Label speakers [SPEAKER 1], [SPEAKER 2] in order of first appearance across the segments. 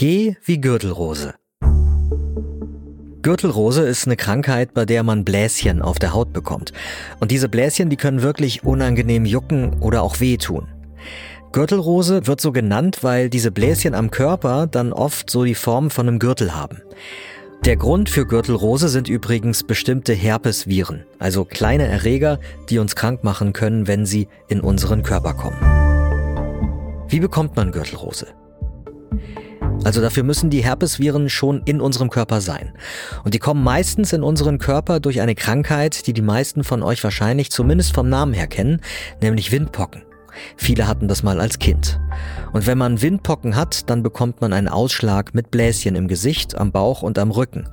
[SPEAKER 1] G wie Gürtelrose. Gürtelrose ist eine Krankheit, bei der man Bläschen auf der Haut bekommt. Und diese Bläschen, die können wirklich unangenehm jucken oder auch wehtun. Gürtelrose wird so genannt, weil diese Bläschen am Körper dann oft so die Form von einem Gürtel haben. Der Grund für Gürtelrose sind übrigens bestimmte Herpesviren, also kleine Erreger, die uns krank machen können, wenn sie in unseren Körper kommen. Wie bekommt man Gürtelrose? Also dafür müssen die Herpesviren schon in unserem Körper sein. Und die kommen meistens in unseren Körper durch eine Krankheit, die die meisten von euch wahrscheinlich zumindest vom Namen her kennen, nämlich Windpocken. Viele hatten das mal als Kind. Und wenn man Windpocken hat, dann bekommt man einen Ausschlag mit Bläschen im Gesicht, am Bauch und am Rücken.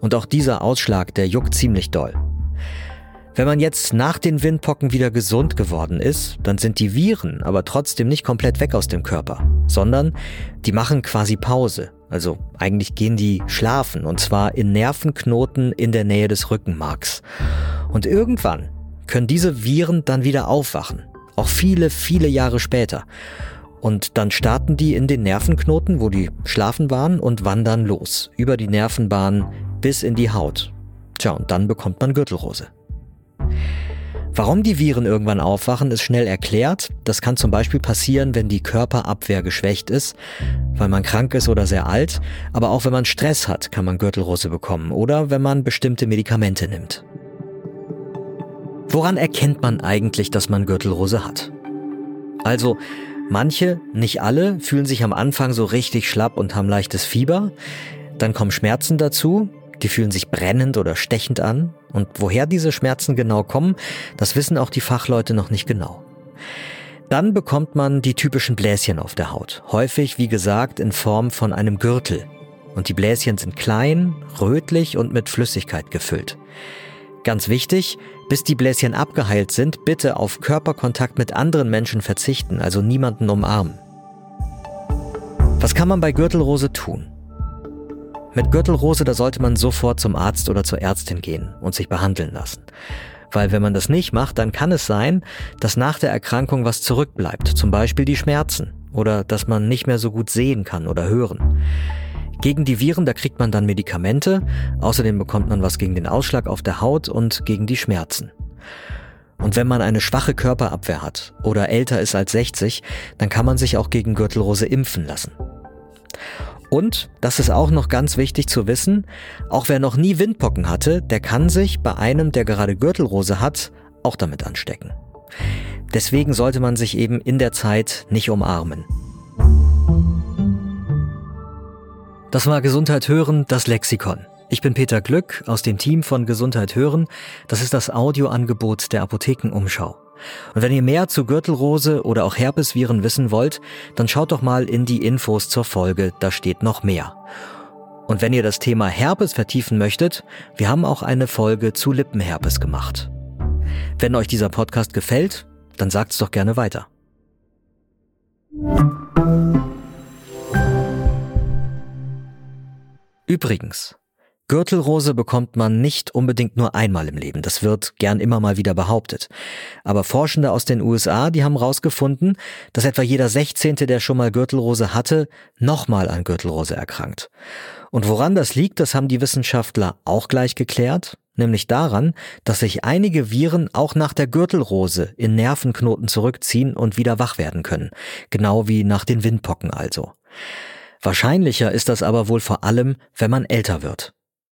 [SPEAKER 1] Und auch dieser Ausschlag, der juckt ziemlich doll. Wenn man jetzt nach den Windpocken wieder gesund geworden ist, dann sind die Viren aber trotzdem nicht komplett weg aus dem Körper, sondern die machen quasi Pause. Also eigentlich gehen die schlafen und zwar in Nervenknoten in der Nähe des Rückenmarks. Und irgendwann können diese Viren dann wieder aufwachen, auch viele, viele Jahre später. Und dann starten die in den Nervenknoten, wo die schlafen waren, und wandern los, über die Nervenbahn bis in die Haut. Tja, und dann bekommt man Gürtelrose. Warum die Viren irgendwann aufwachen, ist schnell erklärt. Das kann zum Beispiel passieren, wenn die Körperabwehr geschwächt ist, weil man krank ist oder sehr alt, aber auch wenn man Stress hat, kann man Gürtelrose bekommen oder wenn man bestimmte Medikamente nimmt. Woran erkennt man eigentlich, dass man Gürtelrose hat? Also, manche, nicht alle, fühlen sich am Anfang so richtig schlapp und haben leichtes Fieber. Dann kommen Schmerzen dazu, die fühlen sich brennend oder stechend an. Und woher diese Schmerzen genau kommen, das wissen auch die Fachleute noch nicht genau. Dann bekommt man die typischen Bläschen auf der Haut. Häufig, wie gesagt, in Form von einem Gürtel. Und die Bläschen sind klein, rötlich und mit Flüssigkeit gefüllt. Ganz wichtig, bis die Bläschen abgeheilt sind, bitte auf Körperkontakt mit anderen Menschen verzichten, also niemanden umarmen. Was kann man bei Gürtelrose tun? Mit Gürtelrose, da sollte man sofort zum Arzt oder zur Ärztin gehen und sich behandeln lassen. Weil wenn man das nicht macht, dann kann es sein, dass nach der Erkrankung was zurückbleibt, zum Beispiel die Schmerzen oder dass man nicht mehr so gut sehen kann oder hören. Gegen die Viren, da kriegt man dann Medikamente, außerdem bekommt man was gegen den Ausschlag auf der Haut und gegen die Schmerzen. Und wenn man eine schwache Körperabwehr hat oder älter ist als 60, dann kann man sich auch gegen Gürtelrose impfen lassen. Und, das ist auch noch ganz wichtig zu wissen, auch wer noch nie Windpocken hatte, der kann sich bei einem, der gerade Gürtelrose hat, auch damit anstecken. Deswegen sollte man sich eben in der Zeit nicht umarmen. Das war Gesundheit hören, das Lexikon. Ich bin Peter Glück aus dem Team von Gesundheit hören. Das ist das Audioangebot der Apothekenumschau. Und wenn ihr mehr zu Gürtelrose oder auch Herpesviren wissen wollt, dann schaut doch mal in die Infos zur Folge, da steht noch mehr. Und wenn ihr das Thema Herpes vertiefen möchtet, wir haben auch eine Folge zu Lippenherpes gemacht. Wenn euch dieser Podcast gefällt, dann sagt's doch gerne weiter. Übrigens, Gürtelrose bekommt man nicht unbedingt nur einmal im Leben. Das wird gern immer mal wieder behauptet. Aber Forschende aus den USA, die haben herausgefunden, dass etwa jeder Sechzehnte, der schon mal Gürtelrose hatte, nochmal an Gürtelrose erkrankt. Und woran das liegt, das haben die Wissenschaftler auch gleich geklärt, nämlich daran, dass sich einige Viren auch nach der Gürtelrose in Nervenknoten zurückziehen und wieder wach werden können. Genau wie nach den Windpocken also. Wahrscheinlicher ist das aber wohl vor allem, wenn man älter wird.